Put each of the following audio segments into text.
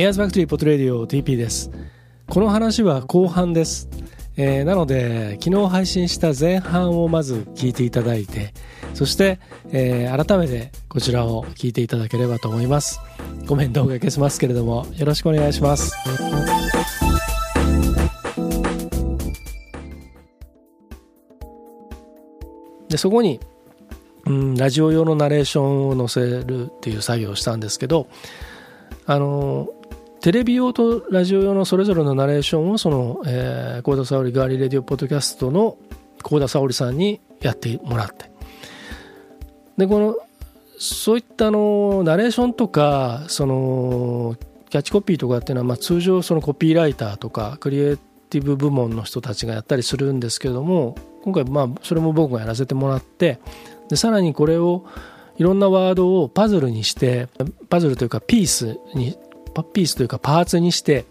エアーズファクトリーポッドレディオ TP です。この話は後半です、えー、なので昨日配信した前半をまず聞いていただいてそして、えー、改めてこちらを聞いていただければと思います。コメントを消しますけれどもよろしくお願いします。でそこに、うん、ラジオ用のナレーションを載せるっていう作業をしたんですけどあのテレビ用とラジオ用のそれぞれのナレーションをその、えー、コーダ沙織ガーリーレディオポッドキャストの幸田沙織さんにやってもらって。でこのそういったのナレーションとかそのキャッチコピーとかっていうのは、まあ、通常そのコピーライターとかクリエイティブ部門の人たちがやったりするんですけれども今回まあそれも僕がやらせてもらってでさらにこれをいろんなワードをパズルにしてパズルというかピースにパピースというかパーツにして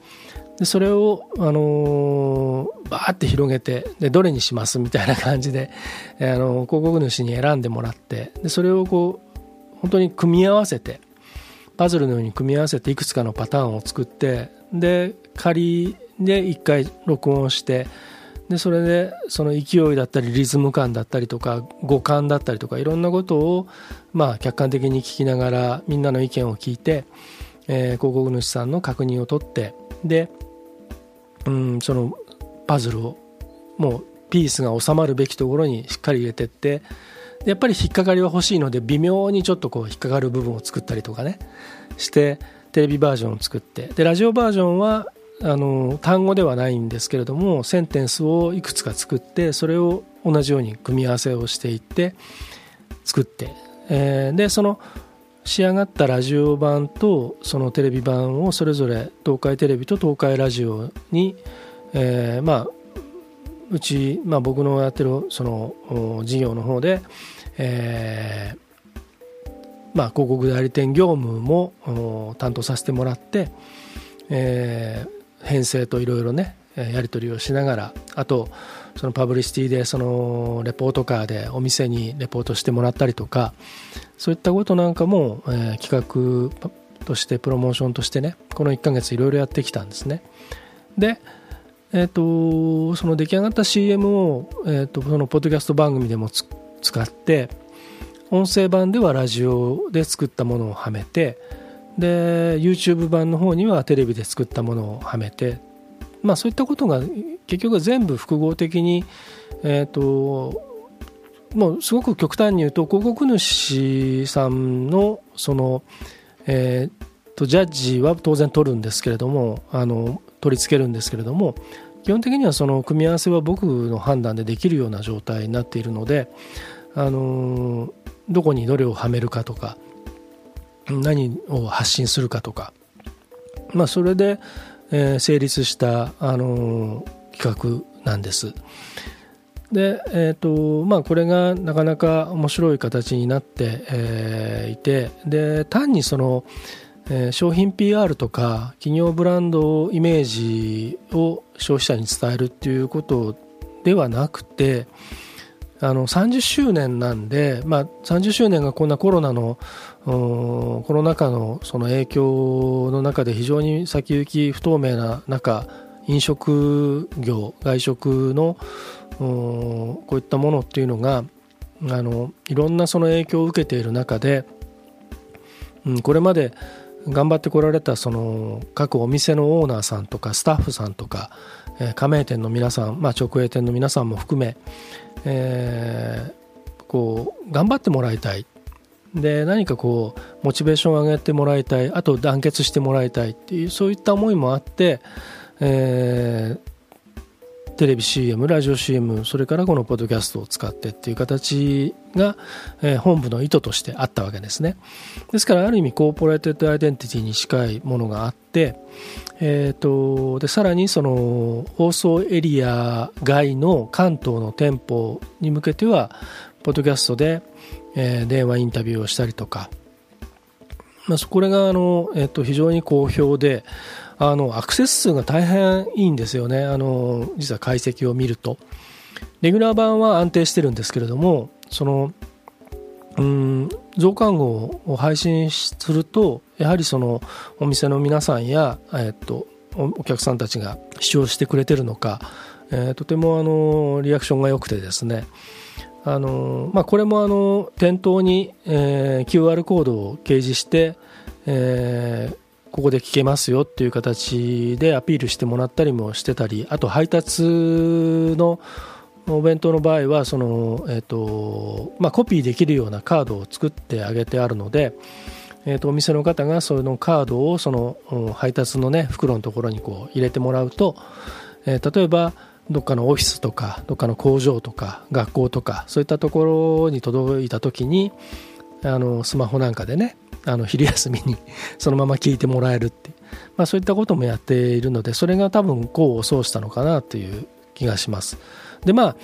でそれを、あのー、バーって広げてでどれにしますみたいな感じで、あの広告主に選んでもらってでそれをこう本当に組み合わせてパズルのように組み合わせていくつかのパターンを作ってで仮で1回録音してでそれでその勢いだったりリズム感だったりとか五感だったりとかいろんなことをまあ客観的に聞きながらみんなの意見を聞いて、えー、広告主さんの確認を取ってで、うん、そのパズルをもうピースが収まるべきところにしっかり入れてってやっぱり引っかかりは欲しいので微妙にちょっとこう引っかかる部分を作ったりとかねしてテレビバージョンを作ってでラジオバージョンはあの単語ではないんですけれどもセンテンスをいくつか作ってそれを同じように組み合わせをしていって作って、えー、でその仕上がったラジオ版とそのテレビ版をそれぞれ東海テレビと東海ラジオに、えー、まあうち、まあ、僕のやってるその事業の方で、えーまあ、広告代理店業務も担当させてもらって、えー、編成といろいろねやり取りをしながらあとそのパブリシティでそのレポートカーでお店にレポートしてもらったりとかそういったことなんかも、えー、企画としてプロモーションとしてねこの1ヶ月いろいろやってきたんですね。でえーと、その出来上がった CM を、えーと、そのポッドキャスト番組でも使って音声版ではラジオで作ったものをはめてで YouTube 版の方にはテレビで作ったものをはめて、まあ、そういったことが結局全部複合的に、えーと、もうすごく極端に言うと広告主さんのその、えー、とジャッジは当然取るんですけれどもあの取り付けるんですけれども基本的にはその組み合わせは僕の判断でできるような状態になっているので、あのどこにどれをはめるかとか何を発信するかとか、まあ、それで、えー、成立した、あのー、企画なんです。で、えーとまあ、これがなかなか面白い形になって、えー、いてで単にその、えー、商品 PR とか企業ブランドイメージを消費者に伝えるっていうことではなくてあの30周年なんで、まあ、30周年がこんなコロナのコロナ禍のその影響の中で非常に先行き不透明な中飲食業外食のこういったものっていうのがあのいろんなその影響を受けている中で、うん、これまで頑張ってこられたその各お店のオーナーさんとかスタッフさんとか、え加盟店の皆さん、まあ、直営店の皆さんも含め、えー、こう頑張ってもらいたい。で何かこうモチベーションを上げてもらいたい。あと団結してもらいたいっていうそういった思いもあって、えー、テレビ CM ラジオ CM それからこのポッドキャストを使ってっていう形が、えー、本部の意図としてあったわけですね。ですからある意味コーポレーテッドアイデンティティに近いものがあって、えーと、でさらにその放送エリア外の関東の店舗に向けてはポッドキャストでえー、電話インタビューをしたりとか、まあ、これがあの、えっと、非常に好評であのアクセス数が大変いいんですよね。あの実は解析を見ると。レギュラー版は安定してるんですけれどもそのうん増刊号を配信するとやはりそのお店の皆さんや、え、っとお客さんたちが視聴してくれてるのか、えー、とてもあのリアクションが良くてですね。あの、まあ、これもあの店頭に、えー、QR コードを掲示して、えー、ここで聞けますよっていう形でアピールしてもらったりもしてたりあと配達のお弁当の場合はその、えーとまあ、コピーできるようなカードを作ってあげてあるので、えー、とお店の方がそのカードをその、配達の、ね、袋のところにこう入れてもらうと、えー、例えばどっかのオフィスとかどっかの工場とか学校とかそういったところに届いた時にあのスマホなんかでねあの昼休みにそのまま聞いてもらえるって、まあ、そういったこともやっているのでそれが多分功を奏したのかなという気がします。でまあ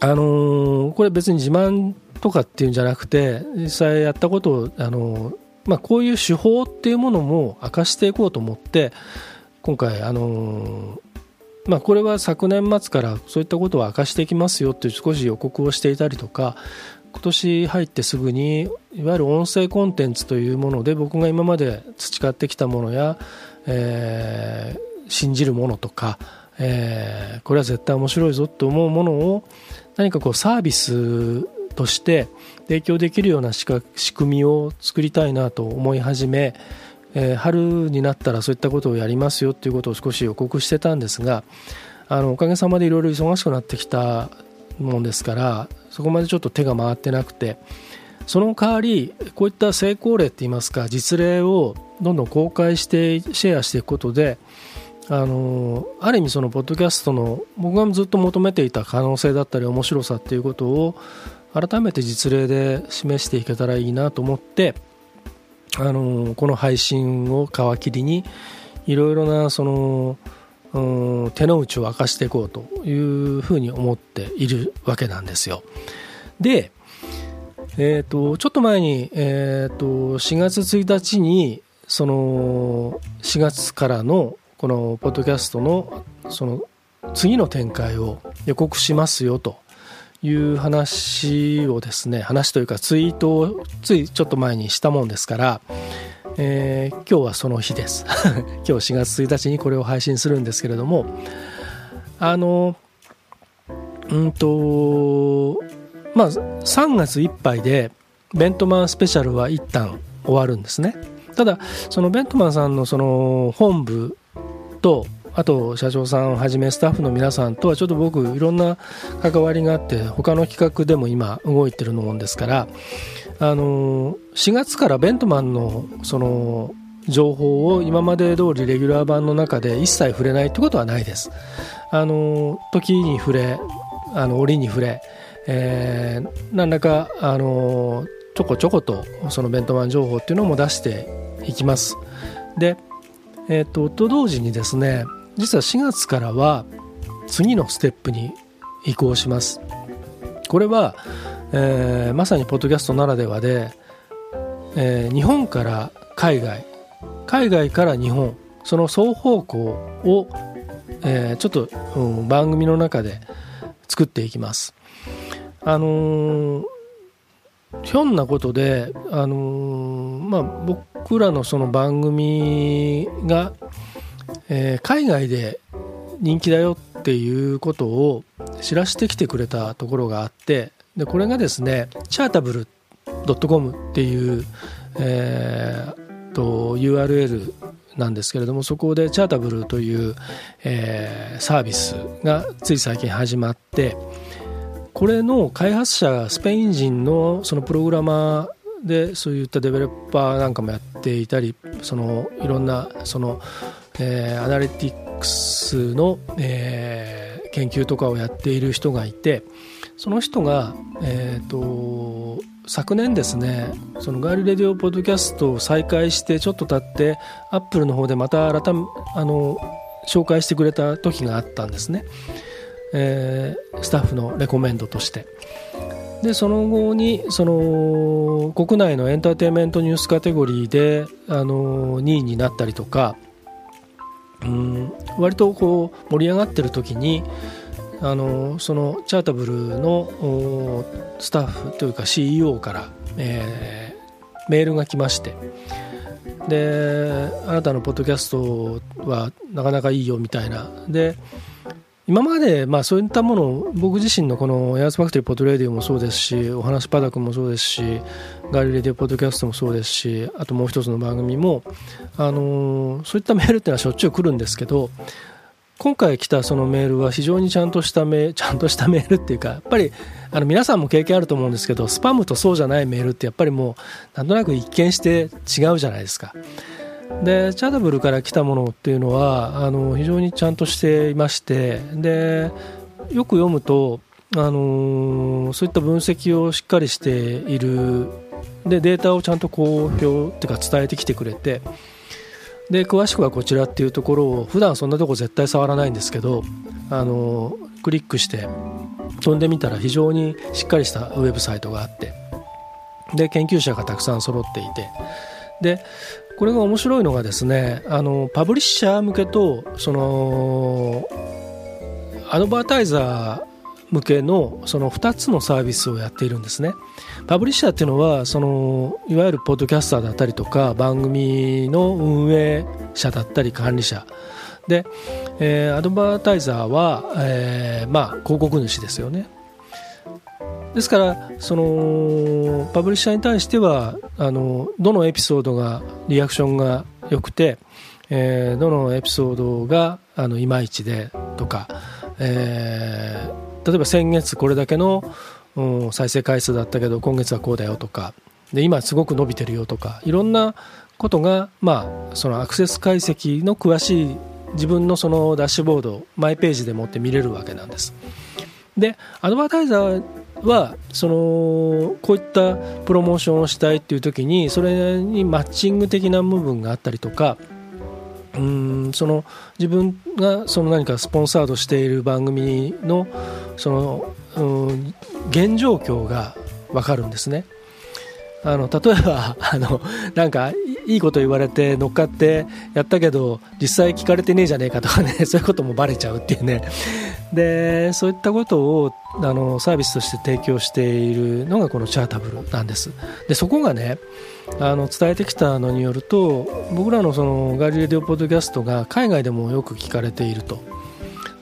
あのー、これ別に自慢とかっていうんじゃなくて実際やったことを、あのー、まあ、こういう手法っていうものも明かしていこうと思って今回、あのー、まあ、これは昨年末からそういったことを明かしていきますよって少し予告をしていたりとか今年入ってすぐにいわゆる音声コンテンツというもので僕が今まで培ってきたものや、えー、信じるものとか、えー、これは絶対面白いぞと思うものを何かこうサービスとして提供できるような仕組みを作りたいなと思い始め、えー、春になったらそういったことをやりますよということを少し予告してたんですがあのおかげさまでいろいろ忙しくなってきたもんですからそこまでちょっと手が回ってなくてその代わりこういった成功例っていいますか実例をどんどん公開してシェアしていくことであのある意味そのポッドキャストの僕がずっと求めていた可能性だったり面白さっていうことを改めて実例で示していけたらいいなと思ってあのこの配信を皮切りにいろいろなそのうん手の内を明かしていこうというふうに思っているわけなんですよ。で、えーと、ちょっと前に、えーと、4月1日にその4月からのこのポッドキャストのその次の展開を予告しますよという話をですね話というかツイートをついちょっと前にしたもんですからえー、今日はその日です。今日4月1日にこれを配信するんですけれどもあのうんとまあ3月いっぱいでベントマンスペシャルは一旦終わるんですね。ただそのベントマンさんのその本部とあと社長さんをはじめスタッフの皆さんとはちょっと僕いろんな関わりがあって他の企画でも今動いてるもんですからあの4月からベントマンのその情報を今まで通りレギュラー版の中で一切触れないってことはないです。あの時に触れあの折に触れ、えー、何らかあのちょこちょことそのベントマン情報っていうのも出していきます。で、えーと、と同時にですね実は4月からは次のステップに移行します。これはえー、まさにポッドキャストならではで、えー、日本から海外海外から日本その双方向を、えー、ちょっと、うん、番組の中で作っていきます。あのひょんなことで、あのまあ、僕らのその番組が、え海外で人気だよっていうことを知らせてきてくれたところがあってでこれがですねチャータブル .com っていう、えー、と URL なんですけれどもそこでチャータブルという、えー、サービスがつい最近始まってこれの開発者がスペイン人のそのプログラマーでそういったデベロッパーなんかもやっていたりそのいろんなその、えー、アナリティクスの、えー、研究とかをやっている人がいてその人が、えーと、昨年ですねそのガーリレディオポッドキャストを再開してちょっと経ってアップルの方でまた改めあの紹介してくれた時があったんですね、えー、スタッフのレコメンドとして。でその後にその国内のエンターテインメントニュースカテゴリーであの2位になったりとかうん割とこう盛り上がってる時にあのそのチャータブルのスタッフというか CEO から、えー、メールが来ましてであなたのポッドキャストはなかなかいいよみたいな。で今まで、まあ、そういったものを僕自身のこのエアーズファクトリーポッドレディオもそうですしお話パダ君もそうですしガリレディオポッドキャストもそうですしあともう一つの番組も、あの、そういったメールっていうのはしょっちゅう来るんですけど今回来たそのメールは非常にちゃんとしたメちゃんとしたメールっていうかやっぱりあの皆さんも経験あると思うんですけどスパムとそうじゃないメールってやっぱりもうなんとなく一見して違うじゃないですか。でチャダブルから来たものっていうのはあの非常にちゃんとしていましてでよく読むとあのそういった分析をしっかりしている。でデータをちゃんと公表っていうか伝えてきてくれてで詳しくはこちらっていうところを普段そんなとこ絶対触らないんですけどあのクリックして飛んでみたら非常にしっかりしたウェブサイトがあってで研究者がたくさん揃っていてでこれが面白いのがですねあのパブリッシャー向けとそのアドバータイザー向けのその2つのサービスをやっているんですね。パブリッシャーっていうのはそのいわゆるポッドキャスターだったりとか番組の運営者だったり管理者。で、えー、アドバータイザーは、えー、まあ広告主ですよね。ですからそのパブリッシャーに対してはあのどのエピソードがリアクションが良くて、えー、どのエピソードがあのいまいちでとか、えー、例えば先月これだけの、うん、再生回数だったけど今月はこうだよとかで今すごく伸びてるよとかいろんなことが、まあ、そのアクセス解析の詳しい自分のそのダッシュボードマイページでもって見れるわけなんです。でアドバタイザーはそのこういったプロモーションをしたいっていう時にそれにマッチング的な部分があったりとかうんその自分がその何かスポンサードしている番組のそのうん現状況が分かるんですね。あの例えば あのなんかいいこと言われて乗っかってやったけど実際聞かれてねえじゃねえかとかね そういうこともバレちゃうっていうね。でそういったことをあのサービスとして提供しているのがこのチャータブルなんです。でそこがねあの伝えてきたのによると僕らのそのガリレディオポッドキャストが海外でもよく聞かれていると。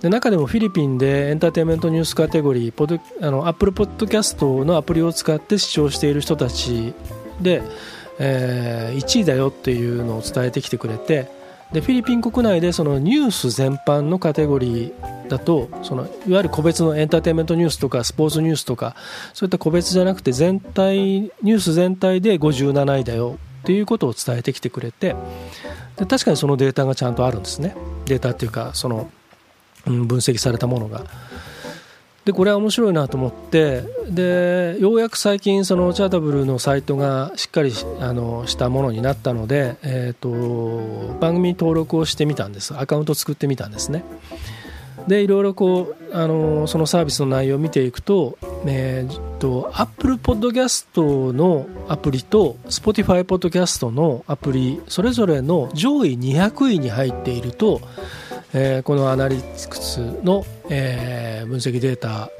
で中でもフィリピンでエンターテインメントニュースカテゴリーポドあのアップルポッドキャストのアプリを使って視聴している人たちで、えー、1位だよっていうのを伝えてきてくれてでフィリピン国内でそのニュース全般のカテゴリーだとそのいわゆる個別のエンターテインメントニュースとかスポーツニュースとかそういった個別じゃなくて全体ニュース全体で57位だよっていうことを伝えてきてくれてで確かにそのデータがちゃんとあるんですね。データっていうかその分析されたものが。でこれは面白いなと思ってでようやく最近そのチャータブルのサイトがしっかりあのしたものになったので、えーと、番組登録をしてみたんですアカウント作ってみたんですねでいろいろこうあのそのサービスの内容を見ていくと,、えーと、アップルポッドキャストのアプリと Spotify ポッドキャストのアプリそれぞれの上位200位に入っているとえー、このアナリティクスの、えー、分析データ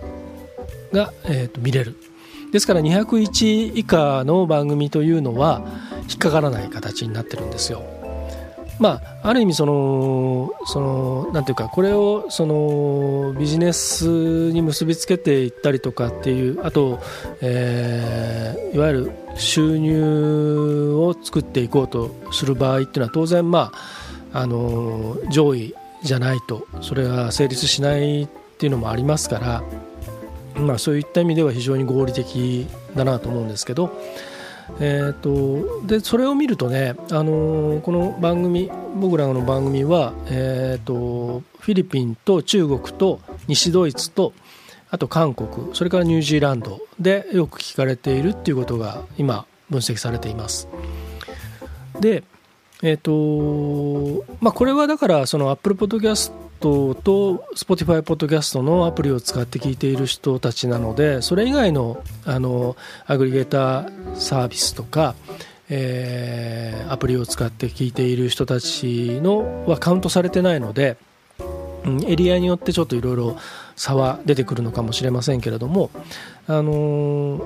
が、えーと、見れるですから201以下の番組というのは引っかからない形になってるんですよ。まあ、ある意味そのそのなんていうかこれをそのビジネスに結びつけていったりとかっていうあと、えー、いわゆる収入を作っていこうとする場合っていうのは当然まああの上位じゃないとそれは成立しないっていうのもありますから、まあ、そういった意味では非常に合理的だなと思うんですけど、えーと、でそれを見るとね、あのー、この番組僕らの番組は、えーと、フィリピンと中国と西ドイツとあと韓国それからニュージーランドでよく聞かれているっていうことが今分析されています。でえっ、ー、とまあ、これはだからその Apple Podcast と Spotify Podcast のアプリを使って聞いている人たちなのでそれ以外のあのアグリゲーターサービスとか、えー、アプリを使って聞いている人たちのはカウントされてないので、うん、エリアによってちょっといろいろ差は出てくるのかもしれませんけれども、あのー、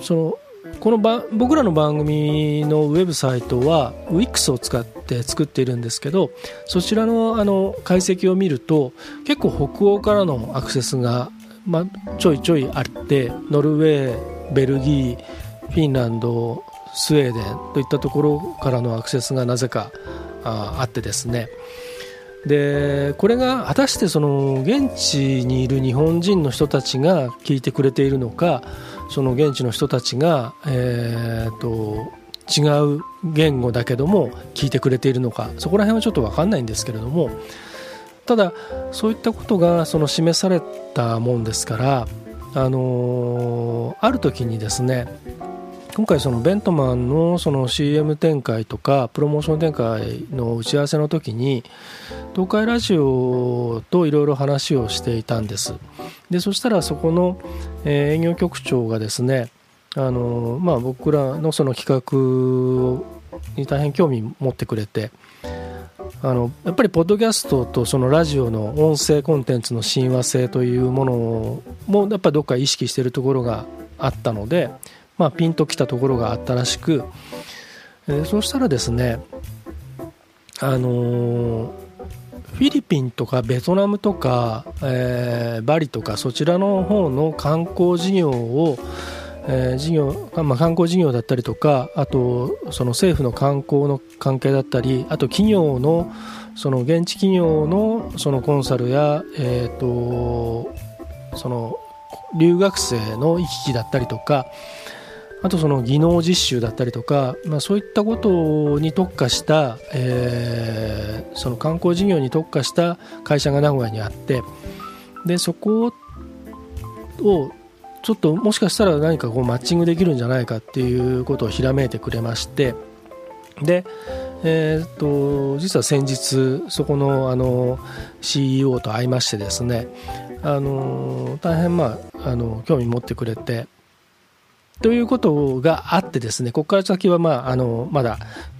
そのこのば僕らの番組のウェブサイトは Wix を使って作っているんですけどそちらのあの解析を見ると結構北欧からのアクセスが、まあ、ちょいちょいあってノルウェーベルギーフィンランドスウェーデンといったところからのアクセスがなぜかああってですね。でこれが果たしてその現地にいる日本人の人たちが聞いてくれているのかその現地の人たちが、えーと、違う言語だけども聞いてくれているのかそこら辺はちょっと分かんないんですけれどもただそういったことがその示されたもんですからあのある時にですね今回そのベントマンのその CM 展開とかプロモーション展開の打ち合わせの時に東海ラジオといろいろ話をしていたんです。でそしたらそこの営業局長がですねあの、まあ、僕らのその企画に大変興味持ってくれてあのやっぱりポッドキャストとそのラジオの音声コンテンツの親和性というものもやっぱりどっか意識しているところがあったのでまあ、ピンときたところがあったらしく、えー、そうしたらですね、あのー、フィリピンとかベトナムとか、えー、バリとかそちらの方の観光事業を、えー、事業まあ、観光事業だったりとかあとその政府の観光の関係だったりあと企業のその現地企業のそのコンサルや、えーとその留学生の行き来だったりとかあとその技能実習だったりとか、まあ、そういったことに特化した、えー、その観光事業に特化した会社が名古屋にあってでそこをちょっともしかしたら何かこうマッチングできるんじゃないかっていうことをひらめいてくれましてで、えー、っと実は先日そこのあの CEO と会いましてですねあの大変まああの興味持ってくれてということがあってですねここから先はまああのまだ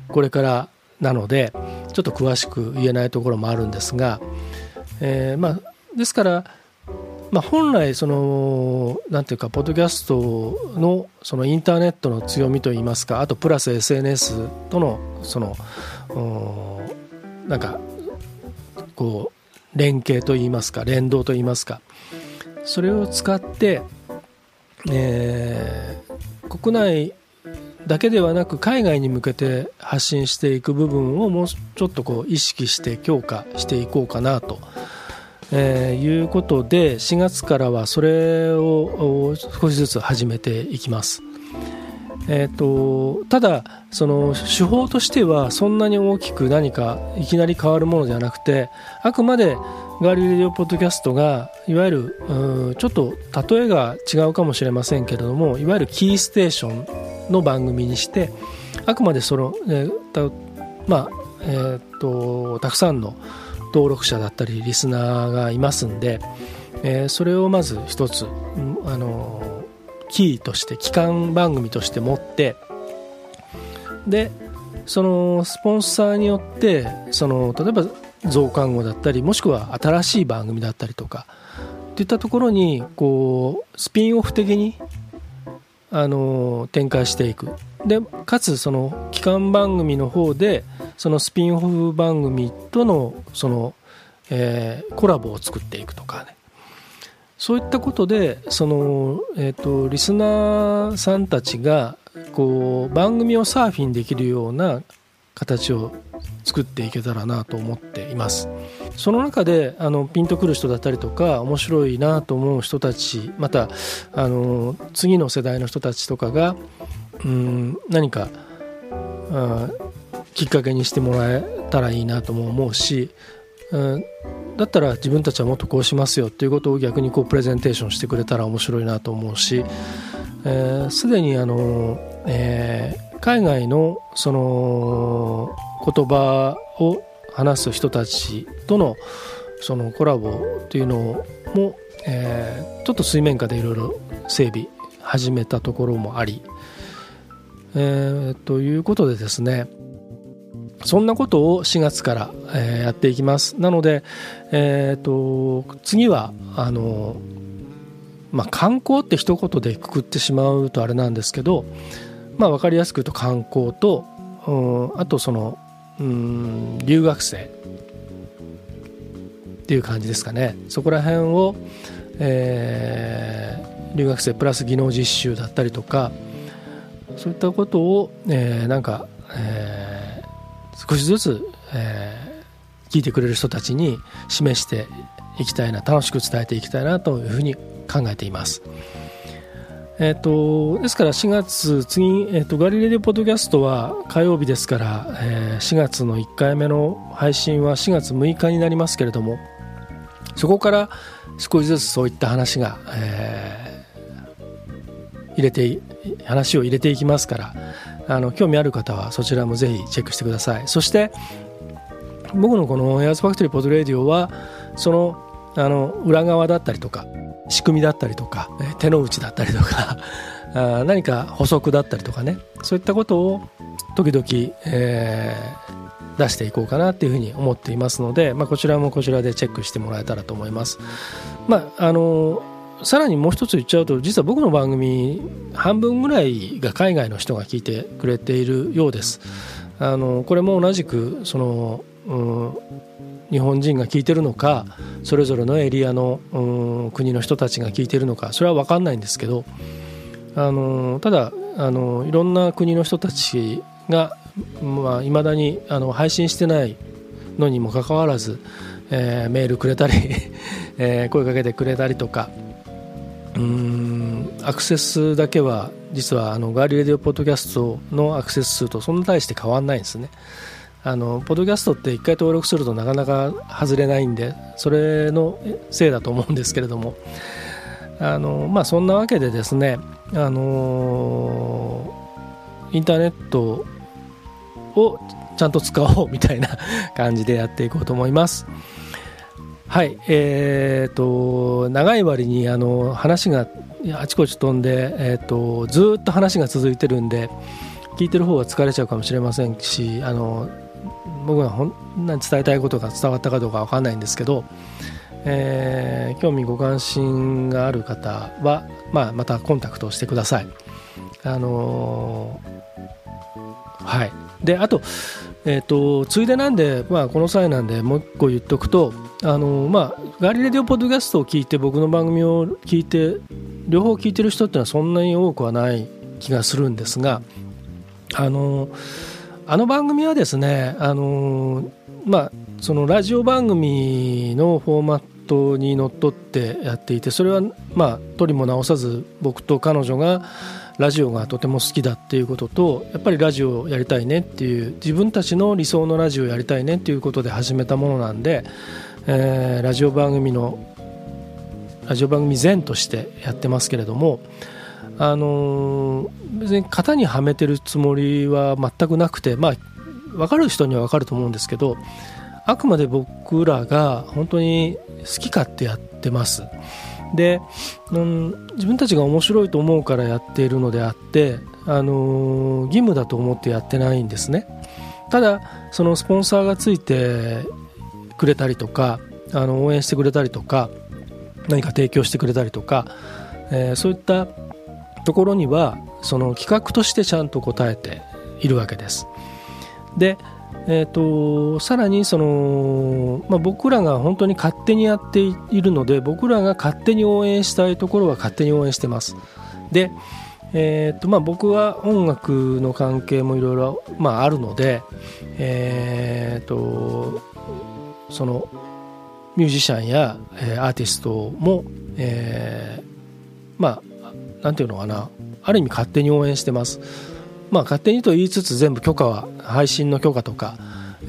これからなのでちょっと詳しく言えないところもあるんですが、えー、まあですから、まあ、本来そのなんていうかポッドキャストのそのインターネットの強みといいますかあとプラス SNS とのそのなんかこう連携といいますか連動といいますかそれを使ってえー、国内だけではなく海外に向けて発信していく部分をもうちょっとこう意識して強化していこうかなと、えー、いうことで4月からはそれを少しずつ始めていきます。えーと、ただその手法としてはそんなに大きく何かいきなり変わるものではなくてあくまでガーリーレディオポッドキャストがいわゆるうちょっと例えが違うかもしれませんけれどもいわゆるキーステーションの番組にしてあくまでその、えーまあえーと、たくさんの登録者だったりリスナーがいますんで、えー、それをまず一つ、あのキーとして基幹番組として持ってでそのスポンサーによってその例えば増刊号だったりもしくは新しい番組だったりとかといったところにこうスピンオフ的にあの展開していく。でかつその基幹番組の方でそのスピンオフ番組とのその、えー、コラボを作っていくとかね。そういったことでその、えーとリスナーさんたちがこう番組をサーフィンできるような形を作っていけたらなと思っています。その中であのピンとくる人だったりとか面白いなと思う人たちまたあの次の世代の人たちとかがうん何かあきっかけにしてもらえたらいいなとも思うし、うん、だったら自分たちはもっとこうしますよっていうことを逆にこうプレゼンテーションしてくれたら面白いなと思うしすで、えー、にあの、えー、海外のその言葉を話す人たちとのそのコラボというのも、えー、ちょっと水面下でいろいろ整備始めたところもあり、えー、ということでですねそんなことを4月から、えー、やっていきます。なので、えーと、次はあのまあ、観光って一言でくくってしまうとあれなんですけど、まあ、分かりやすく言うと観光と、うん、あとその、うん、留学生っていう感じですかね。そこら辺を、えー、留学生プラス技能実習だったりとかそういったことを、えー、なんか、えー、少しずつ、えー、聞いてくれる人たちに示していきたいな楽しく伝えていきたいなというふうに考えています。えーと、ですから4月次、えーと、ガリレディオポッドキャストは火曜日ですから、えー、4月の1回目の配信は4月6日になりますけれどもそこから少しずつそういった話が、えー、入れて話を入れていきますからあの興味ある方はそちらもぜひチェックしてくださいそして僕のこのエアーズファクトリーポッドレディオはそのあの裏側だったりとか仕組みだったりとか手の内だったりとか 何か補足だったりとかねそういったことを時々、えー、出していこうかなっていうふうに思っていますので、まあ、こちらもこちらでチェックしてもらえたらと思います。まああのさらにもう一つ言っちゃうと実は僕の番組半分ぐらいが海外の人が聞いてくれているようです。あのこれも同じくその、うん、日本人が聞いてるのかそれぞれのエリアの、うん、国の人たちが聞いてるのかそれは分かんないんですけどあのただあのいろんな国の人たちがいまあ、未だにあの配信してないのにもかかわらず、えー、メールくれたり えー、声かけてくれたりとかうんアクセスだけは実はあのガーリーレディオポッドキャストのアクセス数とそんな大して変わんないんですね。あのポッドキャストって1回登録するとなかなか外れないんでそれのせいだと思うんですけれどもあの、まあ、そんなわけでですねあのインターネットをちゃんと使おうみたいな感じでやっていこうと思います。はい、えーと、長い割にあの話があちこち飛んで、えーとずっと話が続いてるんで聞いてる方は疲れちゃうかもしれませんしあの僕がほんなに伝えたいことが伝わったかどうか分かんないんですけど、えー、興味ご関心がある方は、まあ、またコンタクトをしてください。あのー、はい。であと,、えーと、ついでなんで、まあ、この際なんでもう一個言っとくと、あの、まあ、ガリレディオポッドキャストを聞いて僕の番組を聞いて両方聞いてる人っていうのはそんなに多くはない気がするんですが、あのーあの番組はですね、あのまあ、そのラジオ番組のフォーマットにのっとってやっていてそれは、まあ、取りも直さず僕と彼女がラジオがとても好きだっていうこととやっぱりラジオをやりたいねっていう自分たちの理想のラジオをやりたいねっていうことで始めたものなんで、えー、ラジオ番組のラジオ番組前としてやってますけれどもあの別に型にはめてるつもりは全くなくてまあ分かる人には分かると思うんですけどあくまで僕らが本当に好き勝手やってますで、うん、自分たちが面白いと思うからやっているのであって、あの義務だと思ってやってないんですねただそのスポンサーがついてくれたりとかあの応援してくれたりとか何か提供してくれたりとか、えー、そういったところにはその企画としてちゃんと答えているわけです。で、えーと、さらにその、まあ、僕らが本当に勝手にやっているので僕らが勝手に応援したいところは勝手に応援してます。で、えーとまあ、僕は音楽の関係もいろいろあるので、えーと、そのミュージシャンや、えー、アーティストも、えー、まあなんていうのかなある意味勝手に応援してますまあ勝手にと言いつつ全部許可は配信の許可とか、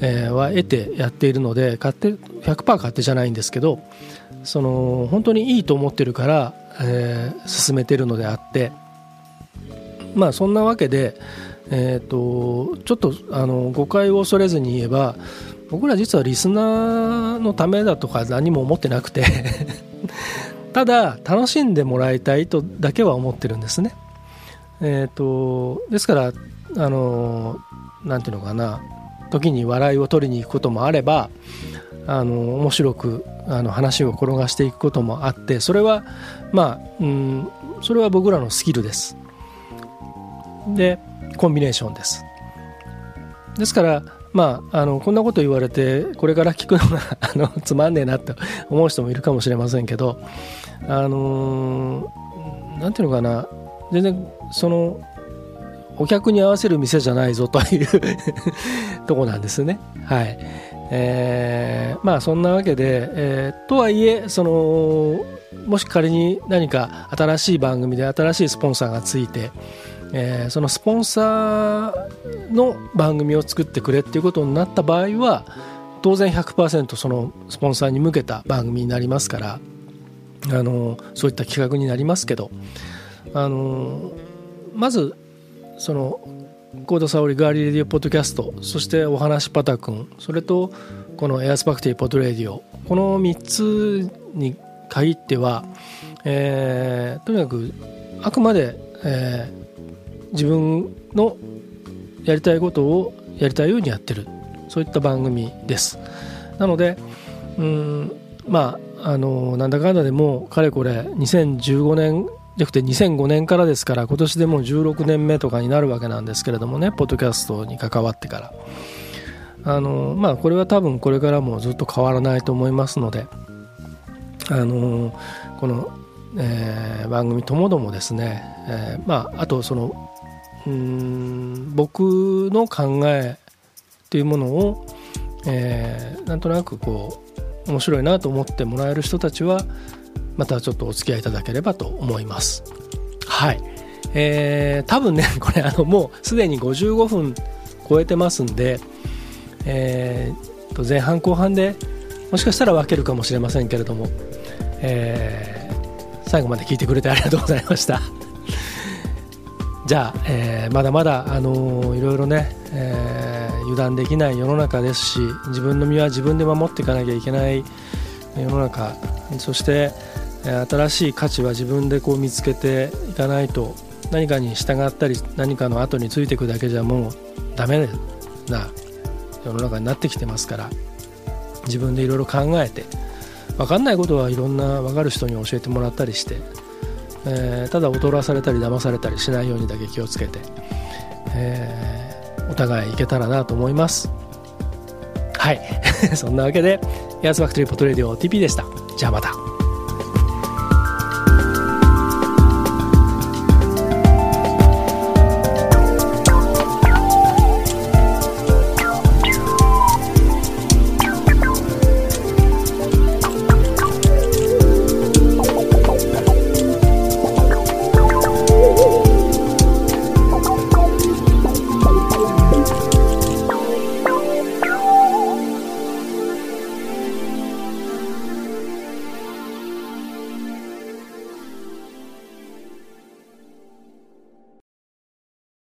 えー、は得てやっているので勝手100%勝手じゃないんですけどその本当にいいと思ってるから、えー、進めてるのであってまあそんなわけで、えーと、ちょっとあの誤解を恐れずに言えば僕ら実はリスナーのためだとか何も思ってなくて ただ楽しんでもらいたいとだけは思ってるんですね。えーと、ですからあのなんていうのかな時に笑いを取りに行くこともあればあの面白くあの話を転がしていくこともあってそれはまあ、うん、それは僕らのスキルです。でコンビネーションです。ですからまあ、あのこんなこと言われてこれから聞くのが あのつまんねえなって思う人もいるかもしれませんけどあのー、なんていうのかな全然そのお客に合わせる店じゃないぞ というとこなんですね。はい。えー、まあそんなわけで、えー、とはいえそのもし仮に何か新しい番組で新しいスポンサーがついて、えー、そのスポンサーの番組を作ってくれっていうことになった場合は当然100%そのスポンサーに向けた番組になりますからあのそういった企画になりますけどあのまずその幸田沙織ガーリーレディオポッドキャストそしてお話パタ君それとこのエアーズファクトリーポッドレディオこの3つに限っては、えー、とにかくあくまで、えー、自分のやりたいことをやりたいようにやってるそういった番組です。なのでうんまああのなんだかんだでもかれこれ2015年じゃなくて2005年からですから今年でもう16年目とかになるわけなんですけれどもねポッドキャストに関わってから。あのまあこれは多分これからもずっと変わらないと思いますのであのこの、えー、番組ともどもですね、えー、まああとそのうん僕の考えっていうものを、えー、なんとなくこう面白いなと思ってもらえる人たちはまたちょっとお付き合いいただければと思います。はい。えー、多分ね、これあのもうすでに55分超えてますんで、えー、と前半後半でもしかしたら分けるかもしれませんけれども、えー、最後まで聞いてくれてありがとうございました。じゃあ、えー、まだまだ、あのー、いろいろね、えー、油断できない世の中ですし自分の身は自分で守っていかなきゃいけない世の中そして、新しい価値は自分でこう見つけていかないと何かに従ったり何かの後についていくだけじゃもうダメな世の中になってきてますから自分でいろいろ考えて分かんないことはいろんな分かる人に教えてもらったりして、えー、ただ踊らされたり騙されたりしないようにだけ気をつけて、えー、お互いいけたらなと思います。はい。そんなわけでヤースファクトリポトレディオ TP でした。じゃあまた。